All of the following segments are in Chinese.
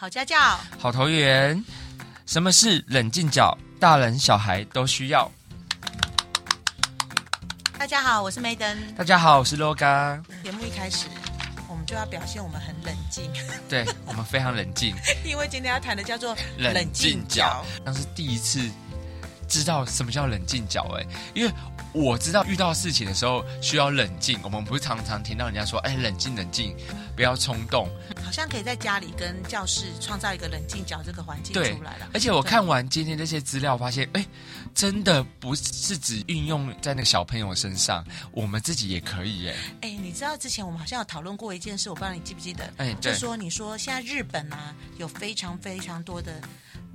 好家教，好投缘。什么是冷静角？大人小孩都需要。大家好，我是梅登。大家好，我是 Loga。节目一开始，我们就要表现我们很冷静。对，我们非常冷静，因为今天要谈的叫做冷静角。那是第一次知道什么叫冷静角，哎，因为。我知道遇到事情的时候需要冷静，我们不是常常听到人家说：“哎，冷静冷静，不要冲动。”好像可以在家里跟教室创造一个冷静角这个环境出来了。而且我看完今天这些资料，发现，哎，真的不是只运用在那个小朋友身上，我们自己也可以耶。哎，你知道之前我们好像有讨论过一件事，我不知道你记不记得？哎，就说你说现在日本啊，有非常非常多的。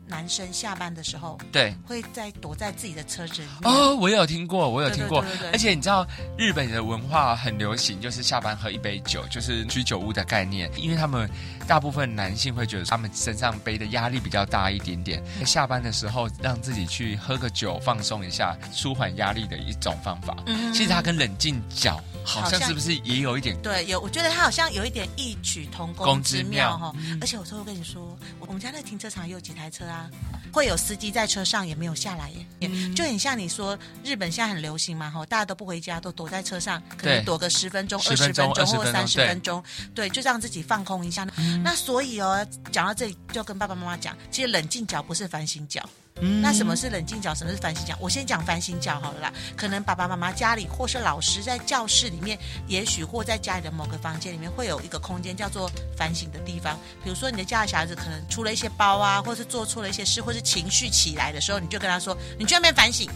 男生下班的时候，对，会在躲在自己的车子里面。哦，我有听过，我有听过。对对对对对，而且你知道，日本的文化很流行，就是下班喝一杯酒，就是居酒屋的概念。因为他们大部分男性会觉得他们身上背的压力比较大一点点，下班的时候让自己去喝个酒放松一下，舒缓压力的一种方法。嗯，其实它跟冷静脚好像是不是也有一点？对，有，我觉得它好像有一点异曲同工之妙哈。而且我说我跟你说，我们家那停车场也有几台车啊。会有司机在车上也没有下来耶，嗯、就很像你说日本现在很流行嘛，哈，大家都不回家，都躲在车上，可能躲个十分钟、二十分钟或三十分钟，对，就让自己放空一下。嗯、那所以哦，讲到这里就跟爸爸妈妈讲，其实冷静角不是反省角。嗯、那什么是冷静角？什么是反省角？我先讲反省角好了啦。可能爸爸妈妈家里或是老师在教室里面，也许或在家里的某个房间里面，会有一个空间叫做反省的地方。比如说你的家的小孩子可能出了一些包啊，或是做错了一些事，或是情绪起来的时候，你就跟他说：“你去那边反省，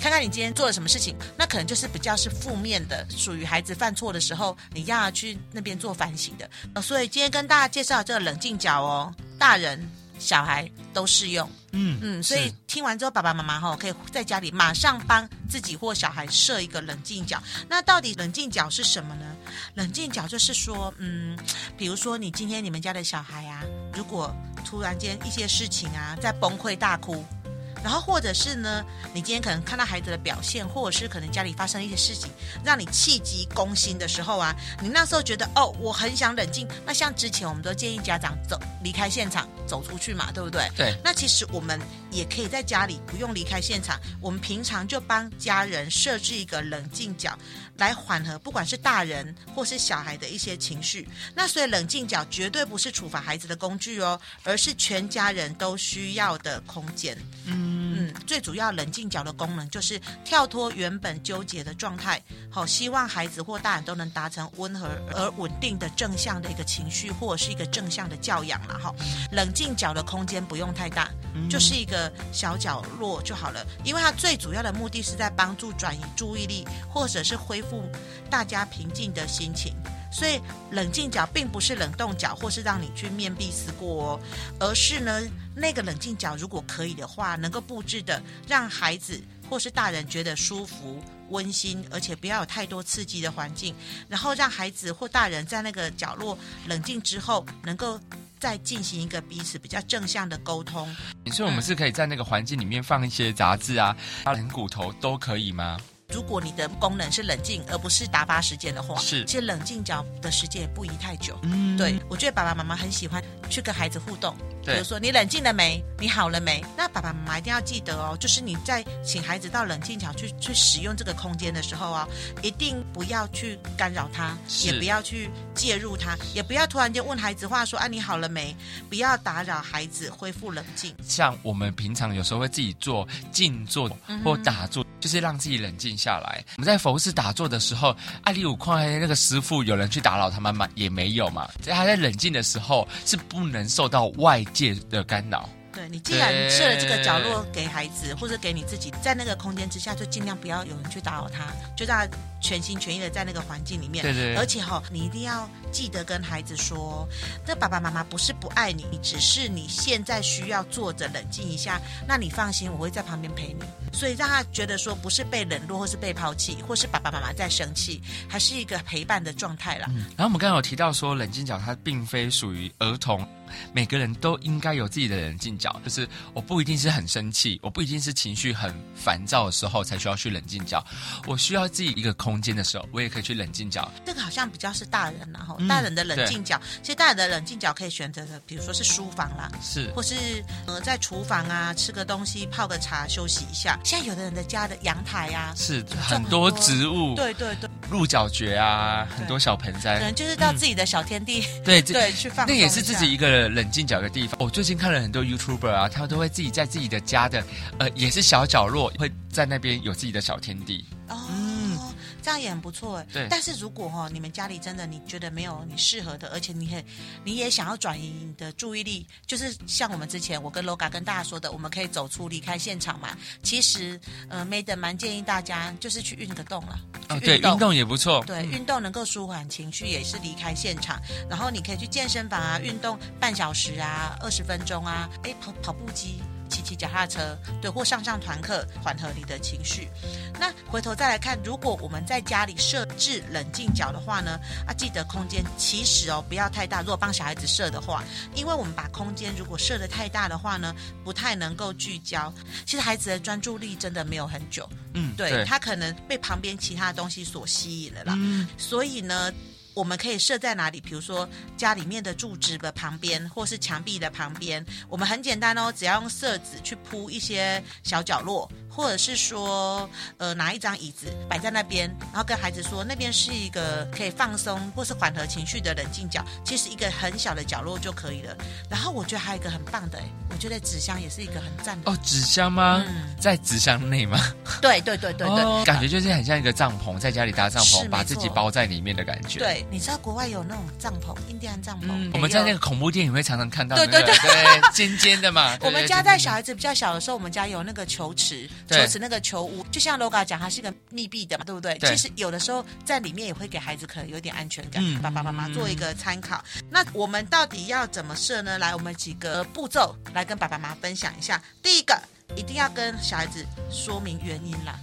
看看你今天做了什么事情。”那可能就是比较是负面的，属于孩子犯错的时候，你要去那边做反省的。所以今天跟大家介绍这个冷静角哦，大人。小孩都适用，嗯嗯，所以听完之后，爸爸妈妈哈可以在家里马上帮自己或小孩设一个冷静角。那到底冷静角是什么呢？冷静角就是说，嗯，比如说你今天你们家的小孩啊，如果突然间一些事情啊，在崩溃大哭。然后，或者是呢，你今天可能看到孩子的表现，或者是可能家里发生一些事情，让你气急攻心的时候啊，你那时候觉得哦，我很想冷静。那像之前我们都建议家长走离开现场，走出去嘛，对不对？对。那其实我们也可以在家里不用离开现场，我们平常就帮家人设置一个冷静角，来缓和不管是大人或是小孩的一些情绪。那所以冷静角绝对不是处罚孩子的工具哦，而是全家人都需要的空间。嗯。嗯，最主要冷静角的功能就是跳脱原本纠结的状态，好，希望孩子或大人都能达成温和而稳定的正向的一个情绪，或者是一个正向的教养了哈。冷静角的空间不用太大，就是一个小角落就好了，因为它最主要的目的是在帮助转移注意力，或者是恢复大家平静的心情。所以冷静角并不是冷冻角，或是让你去面壁思过哦，而是呢，那个冷静角如果可以的话，能够布置的让孩子或是大人觉得舒服、温馨，而且不要有太多刺激的环境，然后让孩子或大人在那个角落冷静之后，能够再进行一个彼此比较正向的沟通。所以我们是可以在那个环境里面放一些杂志啊、人骨头都可以吗？如果你的功能是冷静，而不是打发时间的话，是，其实冷静角的时间也不宜太久。嗯，对，我觉得爸爸妈妈很喜欢去跟孩子互动，对比如说你冷静了没？你好了没？那爸爸妈妈一定要记得哦，就是你在请孩子到冷静角去去使用这个空间的时候啊，一定不要去干扰他，也不要去介入他，也不要突然间问孩子话说啊，你好了没？不要打扰孩子恢复冷静。像我们平常有时候会自己做静坐或打坐，嗯、就是让自己冷静。下来，我们在佛寺打坐的时候，阿里五矿那个师傅有人去打扰他们吗？也没有嘛。在他在冷静的时候，是不能受到外界的干扰。对，你既然设了这个角落给孩子，或者给你自己，在那个空间之下，就尽量不要有人去打扰他，就让他全心全意的在那个环境里面。对对。而且哈、哦，你一定要记得跟孩子说，这爸爸妈妈不是不爱你，只是你现在需要坐着冷静一下。那你放心，我会在旁边陪你。所以让他觉得说，不是被冷落，或是被抛弃，或是爸爸妈妈在生气，还是一个陪伴的状态啦。嗯。然后我们刚刚有提到说，冷静角它并非属于儿童。每个人都应该有自己的冷静角，就是我不一定是很生气，我不一定是情绪很烦躁的时候才需要去冷静角，我需要自己一个空间的时候，我也可以去冷静角。这个好像比较是大人然后、嗯、大人的冷静角，其实大人的冷静角可以选择的，比如说是书房啦，是，或是呃在厨房啊吃个东西泡个茶休息一下。现在有的人的家的阳台呀、啊，是很多植物，对对对，鹿角蕨啊，很多小盆栽，可能就是到自己的小天地，嗯、对对去放，那也是自己一个冷静角的地方。我最近看了很多 YouTuber 啊，他们都会自己在自己的家的呃也是小角落，会在那边有自己的小天地。哦。嗯这样也很不错哎，对。但是如果哈、哦，你们家里真的你觉得没有你适合的，而且你很你也想要转移你的注意力，就是像我们之前我跟 Loga 跟大家说的，我们可以走出离开现场嘛。其实呃，Madam 蛮建议大家就是去运个动了。哦，对，运动也不错。对，运动能够舒缓情绪，也是离开现场。然后你可以去健身房啊，运动半小时啊，二十分钟啊，哎，跑跑步机。骑骑脚踏车，对，或上上团课，缓和你的情绪。那回头再来看，如果我们在家里设置冷静角的话呢，啊，记得空间其实哦不要太大。如果帮小孩子设的话，因为我们把空间如果设的太大的话呢，不太能够聚焦。其实孩子的专注力真的没有很久，嗯，对，对他可能被旁边其他东西所吸引了啦。嗯，所以呢。我们可以设在哪里？比如说家里面的柱子的旁边，或是墙壁的旁边。我们很简单哦，只要用色纸去铺一些小角落。或者是说，呃，拿一张椅子摆在那边，然后跟孩子说，那边是一个可以放松或是缓和情绪的冷静角，其实一个很小的角落就可以了。然后我觉得还有一个很棒的，我觉得纸箱也是一个很赞的。哦，纸箱吗？嗯、在纸箱内吗？对对对对对、哦，感觉就是很像一个帐篷，在家里搭帐篷，把自己包在里面的感觉。对，你知道国外有那种帐篷，印第安帐篷、嗯。我们在那个恐怖电影会常常看到、那个，对对对对，尖尖的嘛。我们家在小孩子比较小的时候，我们家有那个球池。球池那个球屋，就像 Loga 讲，它是一个密闭的嘛，对不对？对。其实有的时候在里面也会给孩子可能有点安全感，嗯、爸爸妈妈做一个参考。那我们到底要怎么设呢？来，我们几个步骤来跟爸爸妈妈分享一下。第一个。一定要跟小孩子说明原因啦，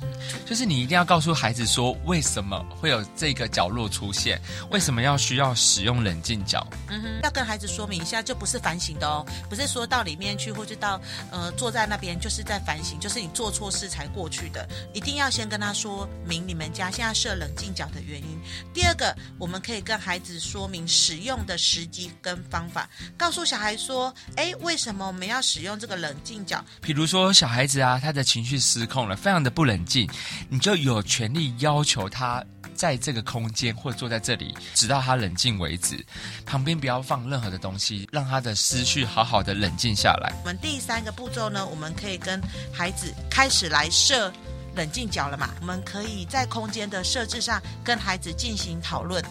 就是你一定要告诉孩子说，为什么会有这个角落出现，为什么要需要使用冷静角。嗯哼，要跟孩子说明一下，就不是反省的哦，不是说到里面去或者到呃坐在那边就是在反省，就是你做错事才过去的。一定要先跟他说明你们家现在设冷静角的原因。第二个，我们可以跟孩子说明使用的时机跟方法，告诉小孩说，哎，为什么我们要使用这个冷静角？比如说。小孩子啊，他的情绪失控了，非常的不冷静，你就有权利要求他在这个空间或坐在这里，直到他冷静为止。旁边不要放任何的东西，让他的思绪好好的冷静下来。我们第三个步骤呢，我们可以跟孩子开始来设冷静角了嘛？我们可以在空间的设置上跟孩子进行讨论。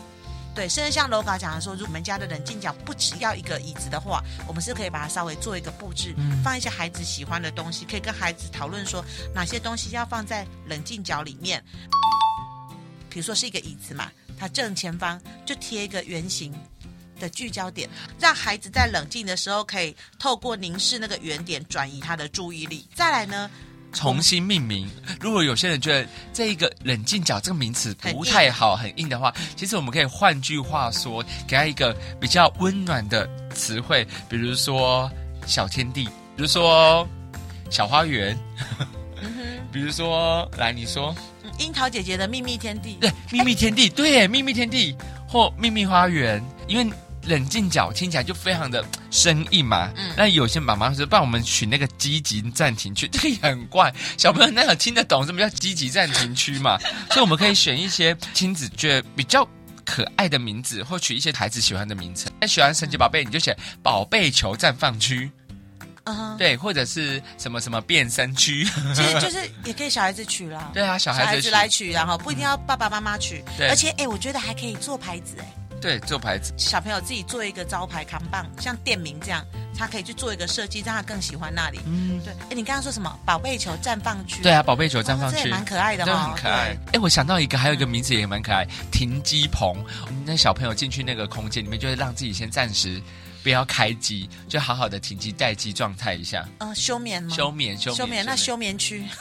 对，甚至像 Loga 讲的说，如果我们家的冷静角不只要一个椅子的话，我们是可以把它稍微做一个布置，嗯，放一些孩子喜欢的东西，可以跟孩子讨论说哪些东西要放在冷静角里面。比如说是一个椅子嘛，它正前方就贴一个圆形的聚焦点，让孩子在冷静的时候可以透过凝视那个圆点转移他的注意力。再来呢，重新命名。如果有些人觉得这一个冷静角这个名词不太好，很硬，的话，其实我们可以换句话说，给他一个比较温暖的词汇，比如说小天地，比如说小花园，嗯、比如说来你说，樱桃姐姐的秘密天地，对，秘密天地，对，秘密天地或秘密花园，因为。冷静角听起来就非常的生硬嘛，嗯，那有些妈妈说，帮我们取那个积极暂停区，这个也很怪，小朋友那个听得懂什么叫积极暂停区嘛？所以我们可以选一些亲子觉得比较可爱的名字，或取一些孩子喜欢的名称。那喜欢神奇宝贝，你就写宝贝球绽放区，嗯。哼，对，或者是什么什么变身区，其实就是也可以小孩子取啦，对啊，小孩子，小孩子来取，然后不一定要爸爸妈妈取，对，而且哎，我觉得还可以做牌子哎。对，做牌子，小朋友自己做一个招牌扛棒，像店名这样，他可以去做一个设计，让他更喜欢那里。嗯，对。哎，你刚刚说什么？宝贝球绽放区？对啊，宝贝球绽放区，哦、这也蛮可爱的哈、哦，很可爱。哎，我想到一个，还有一个名字也蛮可爱，停机棚。那小朋友进去那个空间里面，就会让自己先暂时不要开机，就好好的停机待机状态一下。嗯、呃，休眠吗？休眠，休眠，休眠。那休眠区。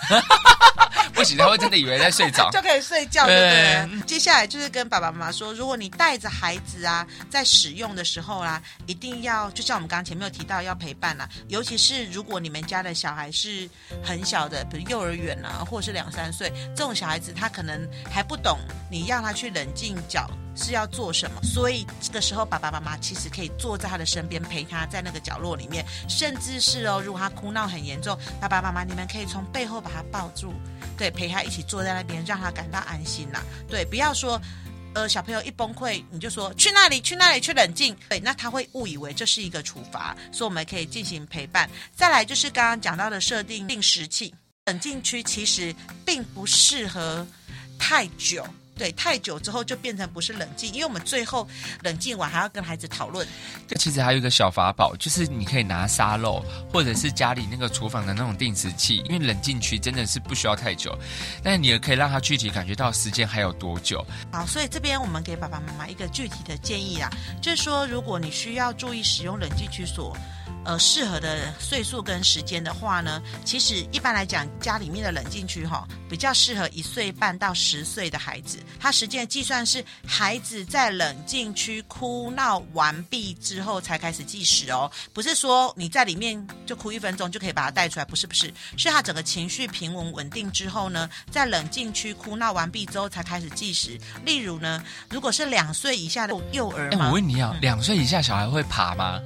不行，他会真的以为在睡着，就可以睡觉，对不对？接下来就是跟爸爸妈妈说，如果你带着孩子啊，在使用的时候啊，一定要就像我们刚刚前面有提到，要陪伴啊，尤其是如果你们家的小孩是很小的，比如幼儿园啊，或者是两三岁这种小孩子，他可能还不懂，你让他去冷静角是要做什么，所以这个时候爸爸妈妈其实可以坐在他的身边，陪他在那个角落里面，甚至是哦，如果他哭闹很严重，爸爸妈妈你们可以从背后把他抱住。对，陪他一起坐在那边，让他感到安心啦。对，不要说，呃，小朋友一崩溃，你就说去那里，去那里，去冷静。对，那他会误以为这是一个处罚，所以我们可以进行陪伴。再来就是刚刚讲到的设定定时器，冷静区其实并不适合太久。对，太久之后就变成不是冷静，因为我们最后冷静完还要跟孩子讨论。这其实还有一个小法宝，就是你可以拿沙漏，或者是家里那个厨房的那种定时器，因为冷静区真的是不需要太久，但你也可以让他具体感觉到时间还有多久。好，所以这边我们给爸爸妈妈一个具体的建议啊，就是说如果你需要注意使用冷静区所。呃，适合的岁数跟时间的话呢，其实一般来讲，家里面的冷静区哈、比较适合一岁半到十岁的孩子。他时间计算是孩子在冷静区哭闹完毕之后才开始计时哦，不是说你在里面就哭一分钟就可以把他带出来，不是不是，是他整个情绪平稳稳定之后呢，在冷静区哭闹完毕之后才开始计时。例如呢，如果是两岁以下的幼儿，我问你啊，两岁以下小孩会爬吗？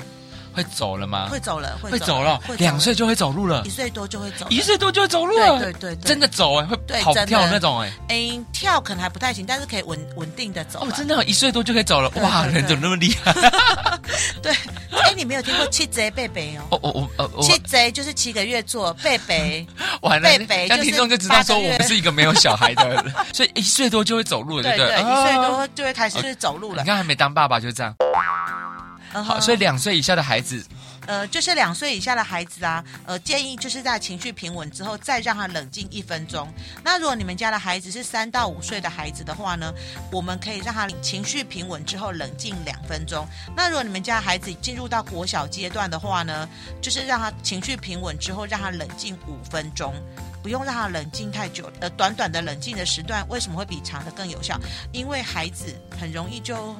会走了吗？会走了，会走了。两岁就会走路了，一岁多就会走，一岁多就会走路了。对对对，真的走哎，会跑跳那种哎。哎，跳可能还不太行，但是可以稳稳定的走。哦，真的，一岁多就可以走了，哇，人怎么那么厉害？对，哎，你没有听过七贼贝贝哦？哦哦哦，七贼就是七个月做贝贝，完了，贝贝，那听众就知道说我们是一个没有小孩的人，所以一岁多就会走路了，对不对？一岁多就会开始就是走路了。你看还没当爸爸就这样。好，所以两岁以下的孩子。呃，就是两岁以下的孩子啊，呃，建议就是在情绪平稳之后，再让他冷静一分钟。那如果你们家的孩子是三到五岁的孩子的话呢，我们可以让他情绪平稳之后冷静两分钟。那如果你们家的孩子进入到国小阶段的话呢，就是让他情绪平稳之后，让他冷静五分钟，不用让他冷静太久。呃，短短的冷静的时段为什么会比长的更有效？因为孩子很容易就。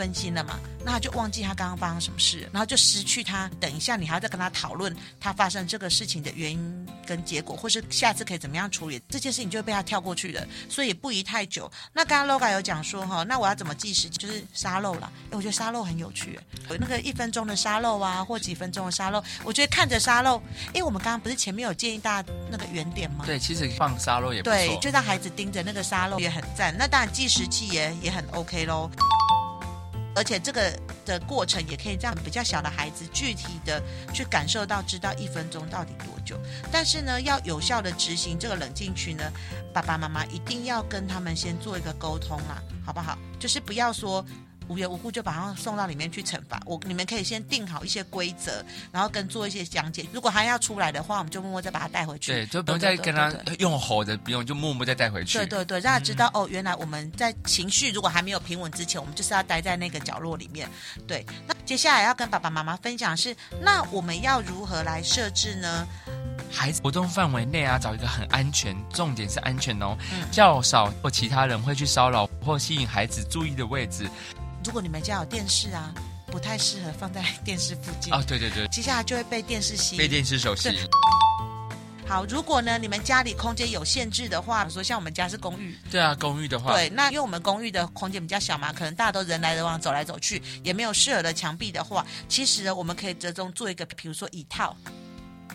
分心了嘛，那他就忘记他刚刚发生什么事，然后就失去他。等一下，你还要再跟他讨论他发生这个事情的原因跟结果，或是下次可以怎么样处理这件事情，就会被他跳过去的。所以也不宜太久。那刚刚 Loga 有讲说哈，那我要怎么计时？就是沙漏了。我觉得沙漏很有趣，有那个一分钟的沙漏啊，或几分钟的沙漏。我觉得看着沙漏，因为我们刚刚不是前面有建议大家那个圆点吗？对，其实放沙漏也不错。对，就让孩子盯着那个沙漏也很赞。那当然计时器也也很 OK 喽。而且这个的过程也可以让比较小的孩子具体的去感受到，知道一分钟到底多久。但是呢，要有效的执行这个冷静区呢，爸爸妈妈一定要跟他们先做一个沟通啦，好不好？就是不要说。无缘无故就把他送到里面去惩罚我，你们可以先定好一些规则，然后跟做一些讲解。如果他要出来的话，我们就默默再把他带回去。对，就不用再跟他用吼的，不用就默默再带回去。对对对，让他知道、嗯、哦，原来我们在情绪如果还没有平稳之前，我们就是要待在那个角落里面。对，那接下来要跟爸爸妈妈分享是，那我们要如何来设置呢？孩子活动范围内啊，找一个很安全，重点是安全哦，嗯、较少或其他人会去骚扰或吸引孩子注意的位置。如果你们家有电视啊，不太适合放在电视附近哦。对对对，接下来就会被电视吸引，被电视手吸引。好，如果呢，你们家里空间有限制的话，比如说像我们家是公寓，对啊，公寓的话，对，那因为我们公寓的空间比较小嘛，可能大家都人来人往，走来走去，也没有适合的墙壁的话，其实呢，我们可以折中做一个，比如说椅套。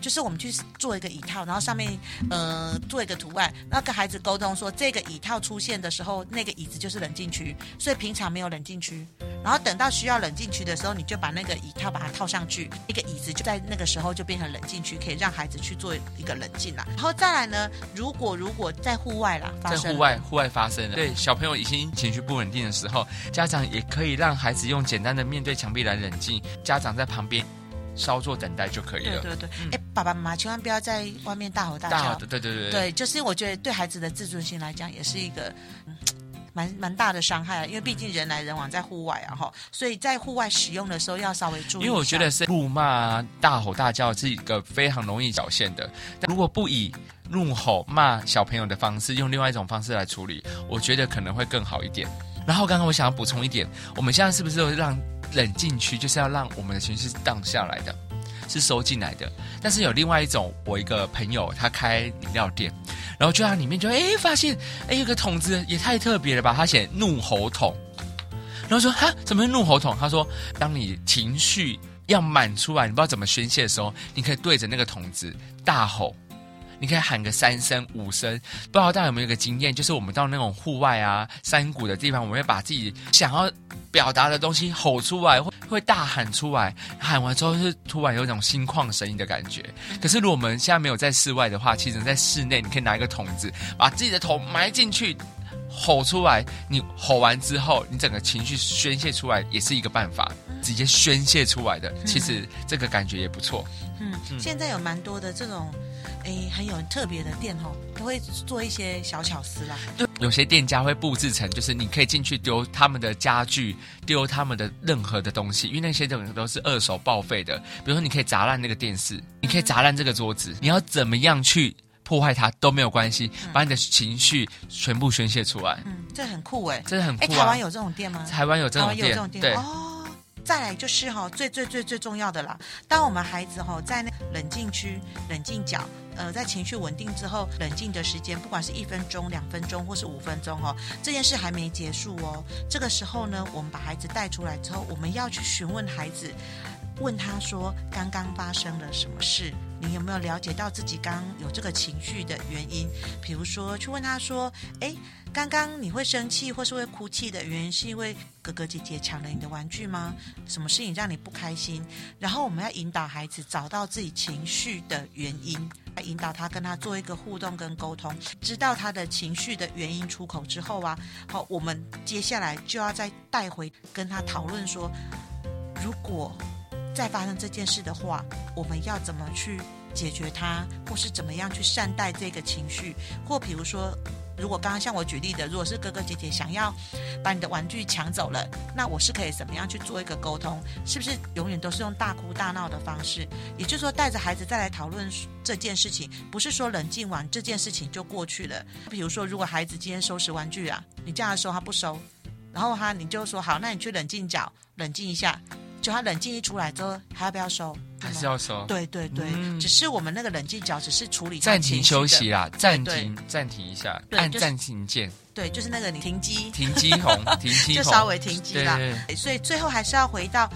就是我们去做一个椅套，然后上面呃做一个图案，那跟孩子沟通说，这个椅套出现的时候，那个椅子就是冷静区，所以平常没有冷静区。然后等到需要冷静区的时候，你就把那个椅套把它套上去，那个椅子就在那个时候就变成冷静区，可以让孩子去做一个冷静啦。然后再来呢，如果如果在户外啦，在户外户外发生了，对小朋友已经情绪不稳定的时候，家长也可以让孩子用简单的面对墙壁来冷静，家长在旁边。稍作等待就可以了。对对对，哎、嗯，爸爸妈妈千万不要在外面大吼大叫。大吼，对对对对。对，就是我觉得对孩子的自尊心来讲，也是一个、嗯、蛮蛮大的伤害，因为毕竟人来人往在户外啊哈，所以在户外使用的时候要稍微注意。因为我觉得是怒骂、大吼大叫是一个非常容易表现的，但如果不以怒吼骂小朋友的方式，用另外一种方式来处理，我觉得可能会更好一点。然后刚刚我想要补充一点，我们现在是不是让冷静区就是要让我们的情绪荡下来的，是收进来的？但是有另外一种，我一个朋友他开饮料店，然后就在里面就哎发现哎有个桶子也太特别了吧，他写怒吼桶，然后说哈怎么是怒吼桶？他说当你情绪要满出来，你不知道怎么宣泄的时候，你可以对着那个桶子大吼。你可以喊个三声五声，不知道大家有没有一个经验，就是我们到那种户外啊、山谷的地方，我们会把自己想要表达的东西吼出来，会会大喊出来，喊完之后是突然有一种心旷神怡的感觉。可是如果我们现在没有在室外的话，其实在室内，你可以拿一个桶子，把自己的头埋进去，吼出来。你吼完之后，你整个情绪宣泄出来，也是一个办法，直接宣泄出来的。其实这个感觉也不错。嗯，嗯现在有蛮多的这种。哎，很有特别的店哦，都会做一些小巧思啦。对，有些店家会布置成，就是你可以进去丢他们的家具，丢他们的任何的东西，因为那些东西都是二手报废的。比如说，你可以砸烂那个电视，你可以砸烂这个桌子，嗯、你要怎么样去破坏它都没有关系，把你的情绪全部宣泄出来。嗯，这很酷哎，这很酷、啊。哎，台湾有这种店吗？台湾有这种店，有这种店。对。哦再来就是哈，最最最最重要的啦。当我们孩子哈在那冷静区、冷静角，呃，在情绪稳定之后，冷静的时间，不管是一分钟、两分钟或是五分钟哦，这件事还没结束哦。这个时候呢，我们把孩子带出来之后，我们要去询问孩子，问他说：刚刚发生了什么事？你有没有了解到自己刚有这个情绪的原因？比如说，去问他说：诶。刚刚你会生气或是会哭泣的原因，是因为哥哥姐姐抢了你的玩具吗？什么事情让你不开心？然后我们要引导孩子找到自己情绪的原因，来引导他跟他做一个互动跟沟通，知道他的情绪的原因出口之后啊，好，我们接下来就要再带回跟他讨论说，如果再发生这件事的话，我们要怎么去解决它，或是怎么样去善待这个情绪，或比如说。如果刚刚像我举例的，如果是哥哥姐姐想要把你的玩具抢走了，那我是可以怎么样去做一个沟通？是不是永远都是用大哭大闹的方式？也就是说，带着孩子再来讨论这件事情，不是说冷静完这件事情就过去了。比如说，如果孩子今天收拾玩具啊，你叫他收他不收，然后他你就说好，那你去冷静角冷静一下。就他冷静一出来之后，还要不要收？还是要收？对对对，嗯、只是我们那个冷静角只是处理暂停休息啦，暂停暂停一下，按暂停键。对，就是那个你停机，停机红，停机红，就稍微停机啦。对对对，所以最后还是要回到。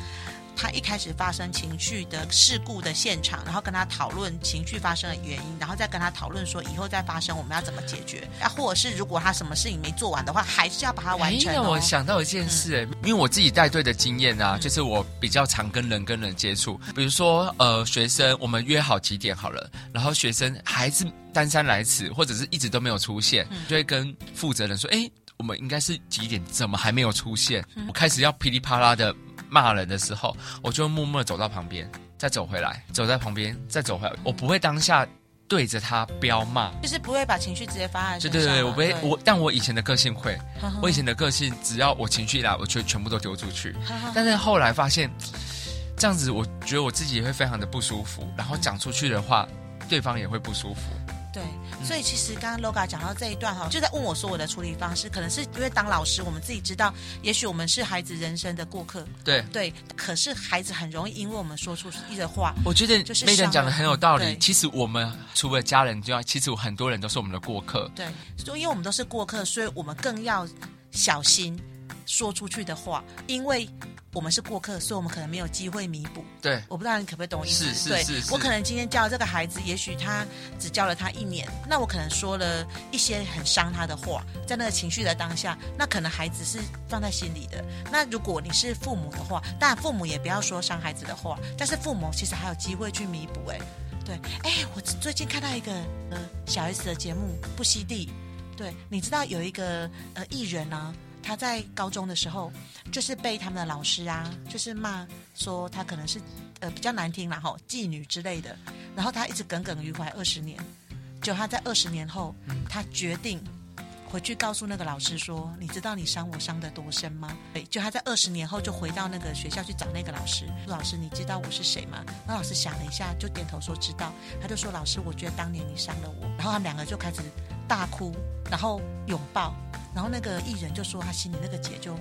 他一开始发生情绪的事故的现场，然后跟他讨论情绪发生的原因，然后再跟他讨论说以后再发生我们要怎么解决啊，或者是如果他什么事情没做完的话，还是要把它完成、哦。因为我想到一件事，嗯、因为我自己带队的经验啊，就是我比较常跟人跟人接触，比如说呃学生，我们约好几点好了，然后学生还是姗姗来迟，或者是一直都没有出现，嗯、就会跟负责人说，哎，我们应该是几点，怎么还没有出现？嗯、我开始要噼里啪啦的。骂人的时候，我就默默地走到旁边，再走回来，走在旁边，再走回来。我不会当下对着他飙骂，就是不会把情绪直接发在身上。对对对，我不会，我但我以前的个性会，我以前的个性，只要我情绪一来，我就全部都丢出去。但是后来发现，这样子我觉得我自己也会非常的不舒服，然后讲出去的话，嗯、对方也会不舒服。对，所以其实刚刚 Loga 讲到这一段哈，就在问我说我的处理方式，可能是因为当老师，我们自己知道，也许我们是孩子人生的过客。对对，可是孩子很容易因为我们说出一的话，我觉得就是 Madam 讲的很有道理。其实我们除了家人之外，其实很多人都是我们的过客。对，所以因为我们都是过客，所以我们更要小心说出去的话，因为。我们是过客，所以我们可能没有机会弥补。对，我不知道你可不可以懂我意思。是是是，对我可能今天教这个孩子，也许他只教了他一年，那我可能说了一些很伤他的话，在那个情绪的当下，那可能孩子是放在心里的。那如果你是父母的话，当然父母也不要说伤孩子的话，但是父母其实还有机会去弥补。哎，对，哎，我最近看到一个呃小 S 的节目《不惜地》，对，你知道有一个呃艺人啊。他在高中的时候，就是被他们的老师啊，就是骂说他可能是呃比较难听然后妓女之类的，然后他一直耿耿于怀二十年，就他在二十年后，他决定回去告诉那个老师说：“你知道你伤我伤得多深吗？”对，就他在二十年后就回到那个学校去找那个老师。老师，你知道我是谁吗？那老师想了一下，就点头说知道。他就说：“老师，我觉得当年你伤了我。”然后他们两个就开始大哭，然后拥抱。然后那个艺人就说他心里那个结就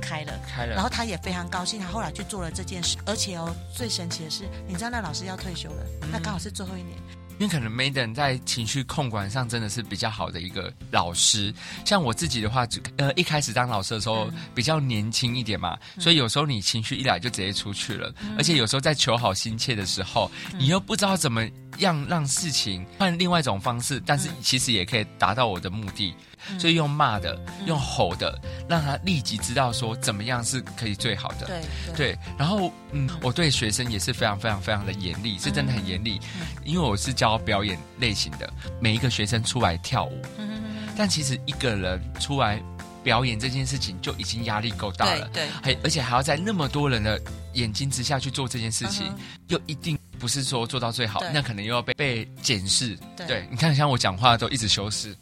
开了，开了。然后他也非常高兴，他后来去做了这件事。而且哦，最神奇的是，你知道那老师要退休了，那刚好是最后一年。因为可能 Maiden 在情绪控管上真的是比较好的一个老师。像我自己的话，呃，一开始当老师的时候比较年轻一点嘛，嗯、所以有时候你情绪一来就直接出去了，嗯、而且有时候在求好心切的时候，嗯、你又不知道怎么样让事情换另外一种方式，但是其实也可以达到我的目的。所以用骂的，用吼的，让他立即知道说怎么样是可以最好的。对对。然后，嗯，我对学生也是非常非常非常的严厉，是真的很严厉，因为我是教表演类型的，每一个学生出来跳舞。但其实一个人出来表演这件事情就已经压力够大了。对。还而且还要在那么多人的眼睛之下去做这件事情，又一定。不是说做到最好，那可能又要被被检视。对，你看，像我讲话都一直修饰。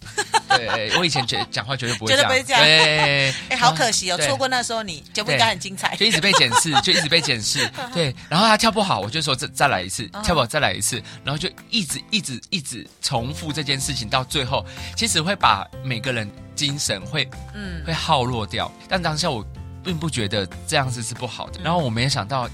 对，我以前觉讲话绝对不会这样。对，哎，好可惜哦，错过那时候你节目应该很精彩。就一直被检视，就一直被检视。对，然后他跳不好，我就说再再来一次，跳不好再来一次，然后就一直一直一直重复这件事情，到最后其实会把每个人精神会嗯会耗落掉。但当下我并不觉得这样子是不好的，然后我没有想到。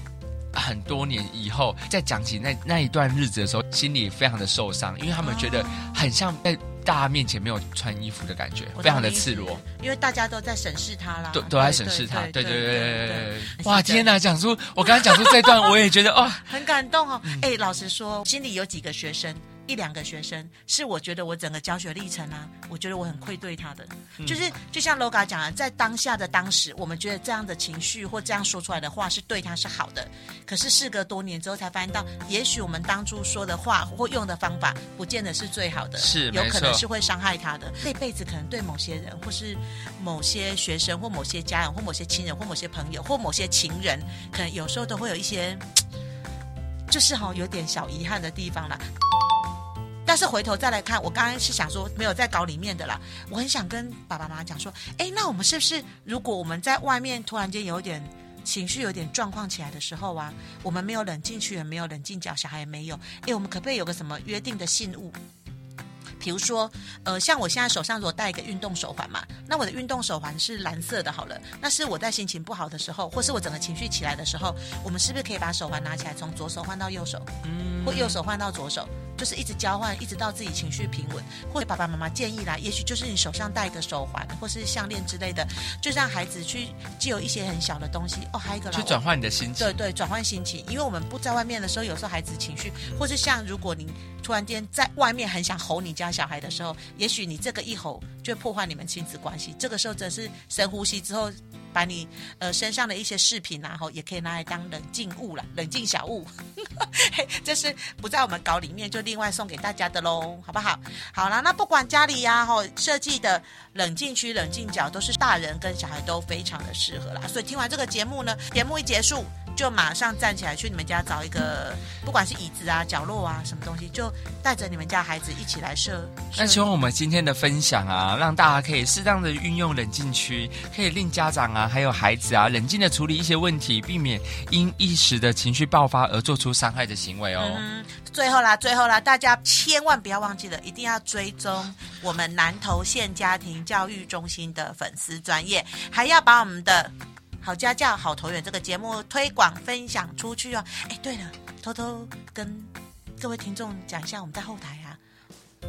很多年以后，再讲起那那一段日子的时候，心里非常的受伤，因为他们觉得很像在大家面前没有穿衣服的感觉，非常的赤裸。因为大家都在审视他啦，都都在审视他，对对对对对。哇，天哪！讲出我刚刚讲出这段，我也觉得哦，很感动哦。哎，老实说，心里有几个学生。一两个学生是我觉得我整个教学历程啊，我觉得我很愧对他的，嗯、就是就像 Loga 讲的，在当下的当时，我们觉得这样的情绪或这样说出来的话是对他是好的，可是事隔多年之后才发现到，也许我们当初说的话或用的方法，不见得是最好的，是有可能是会伤害他的，这辈子可能对某些人或是某些学生或某些家人或某些亲人或某些朋友或某些情人，可能有时候都会有一些，就是哈有点小遗憾的地方啦。但是回头再来看，我刚刚是想说没有在搞里面的啦。我很想跟爸爸妈妈讲说，哎，那我们是不是如果我们在外面突然间有点情绪、有点状况起来的时候啊，我们没有冷静去，也没有冷静脚，小孩也没有，哎，我们可不可以有个什么约定的信物？比如说，呃，像我现在手上如果戴一个运动手环嘛，那我的运动手环是蓝色的，好了，那是我在心情不好的时候，或是我整个情绪起来的时候，我们是不是可以把手环拿起来，从左手换到右手，嗯，或右手换到左手，就是一直交换，一直到自己情绪平稳。或者爸爸妈妈建议啦，也许就是你手上戴一个手环或是项链之类的，就让孩子去既有一些很小的东西哦，还有一个去转换你的心情，对对，转换心情，因为我们不在外面的时候，有时候孩子情绪，或是像如果你突然间在外面很想吼你家。小孩的时候，也许你这个一吼就会破坏你们亲子关系。这个时候，真是深呼吸之后，把你呃身上的一些饰品，然后也可以拿来当冷静物了，冷静小物。这是不在我们稿里面，就另外送给大家的喽，好不好？好啦，那不管家里呀，吼，设计的冷静区、冷静角，都是大人跟小孩都非常的适合啦。所以听完这个节目呢，节目一结束。就马上站起来去你们家找一个，不管是椅子啊、角落啊、什么东西，就带着你们家孩子一起来设。那希望我们今天的分享啊，让大家可以适当的运用冷静区，可以令家长啊还有孩子啊冷静的处理一些问题，避免因一时的情绪爆发而做出伤害的行为哦。嗯，最后啦，最后啦，大家千万不要忘记了，一定要追踪我们南投县家庭教育中心的粉丝专业，还要把我们的。好家教，好投缘，这个节目推广分享出去哦。哎，对了，偷偷跟各位听众讲一下，我们在后台啊。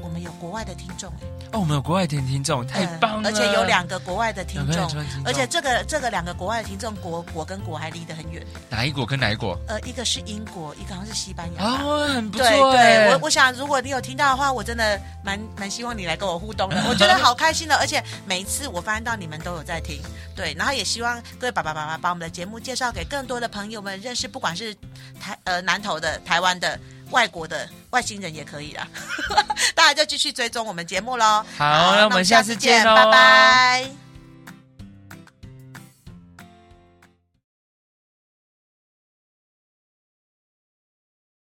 我们有国外的听众哎，哦，我们有国外的听众，太棒了！而且有两个国外的听众，而且这个这个两个国外的听众，国国跟国还离得很远。哪一国跟哪一国？呃，一个是英国，一个好像是西班牙。哦，很不错。对对，我我想，如果你有听到的话，我真的蛮蛮希望你来跟我互动的，我觉得好开心的。而且每一次我发现到你们都有在听，对，然后也希望各位爸爸妈妈把我们的节目介绍给更多的朋友们认识，不管是台呃南投的、台湾的。外国的外星人也可以啦，大家就继续追踪我们节目喽。好，那我们下次见喽，拜拜。